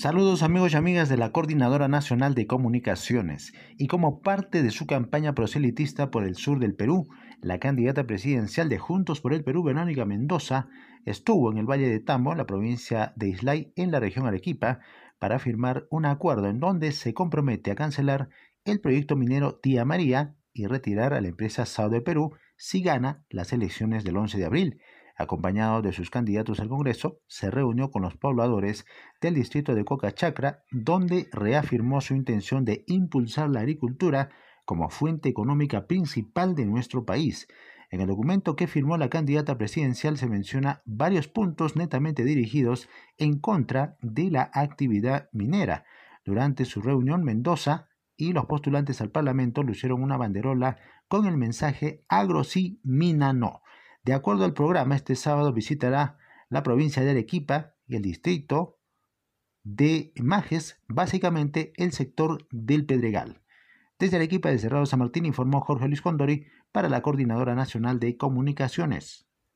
Saludos amigos y amigas de la Coordinadora Nacional de Comunicaciones. Y como parte de su campaña proselitista por el sur del Perú, la candidata presidencial de Juntos por el Perú, Verónica Mendoza, estuvo en el Valle de Tambo, la provincia de Islay, en la región Arequipa, para firmar un acuerdo en donde se compromete a cancelar el proyecto minero Tía María y retirar a la empresa Sao del Perú si gana las elecciones del 11 de abril acompañado de sus candidatos al Congreso, se reunió con los pobladores del distrito de Cocachacra, donde reafirmó su intención de impulsar la agricultura como fuente económica principal de nuestro país. En el documento que firmó la candidata presidencial se menciona varios puntos netamente dirigidos en contra de la actividad minera. Durante su reunión, Mendoza y los postulantes al Parlamento lucieron una banderola con el mensaje Agro sí, mina no. De acuerdo al programa, este sábado visitará la provincia de Arequipa y el distrito de Majes, básicamente el sector del Pedregal. Desde Arequipa de Cerrado San Martín informó Jorge Luis Condori para la Coordinadora Nacional de Comunicaciones.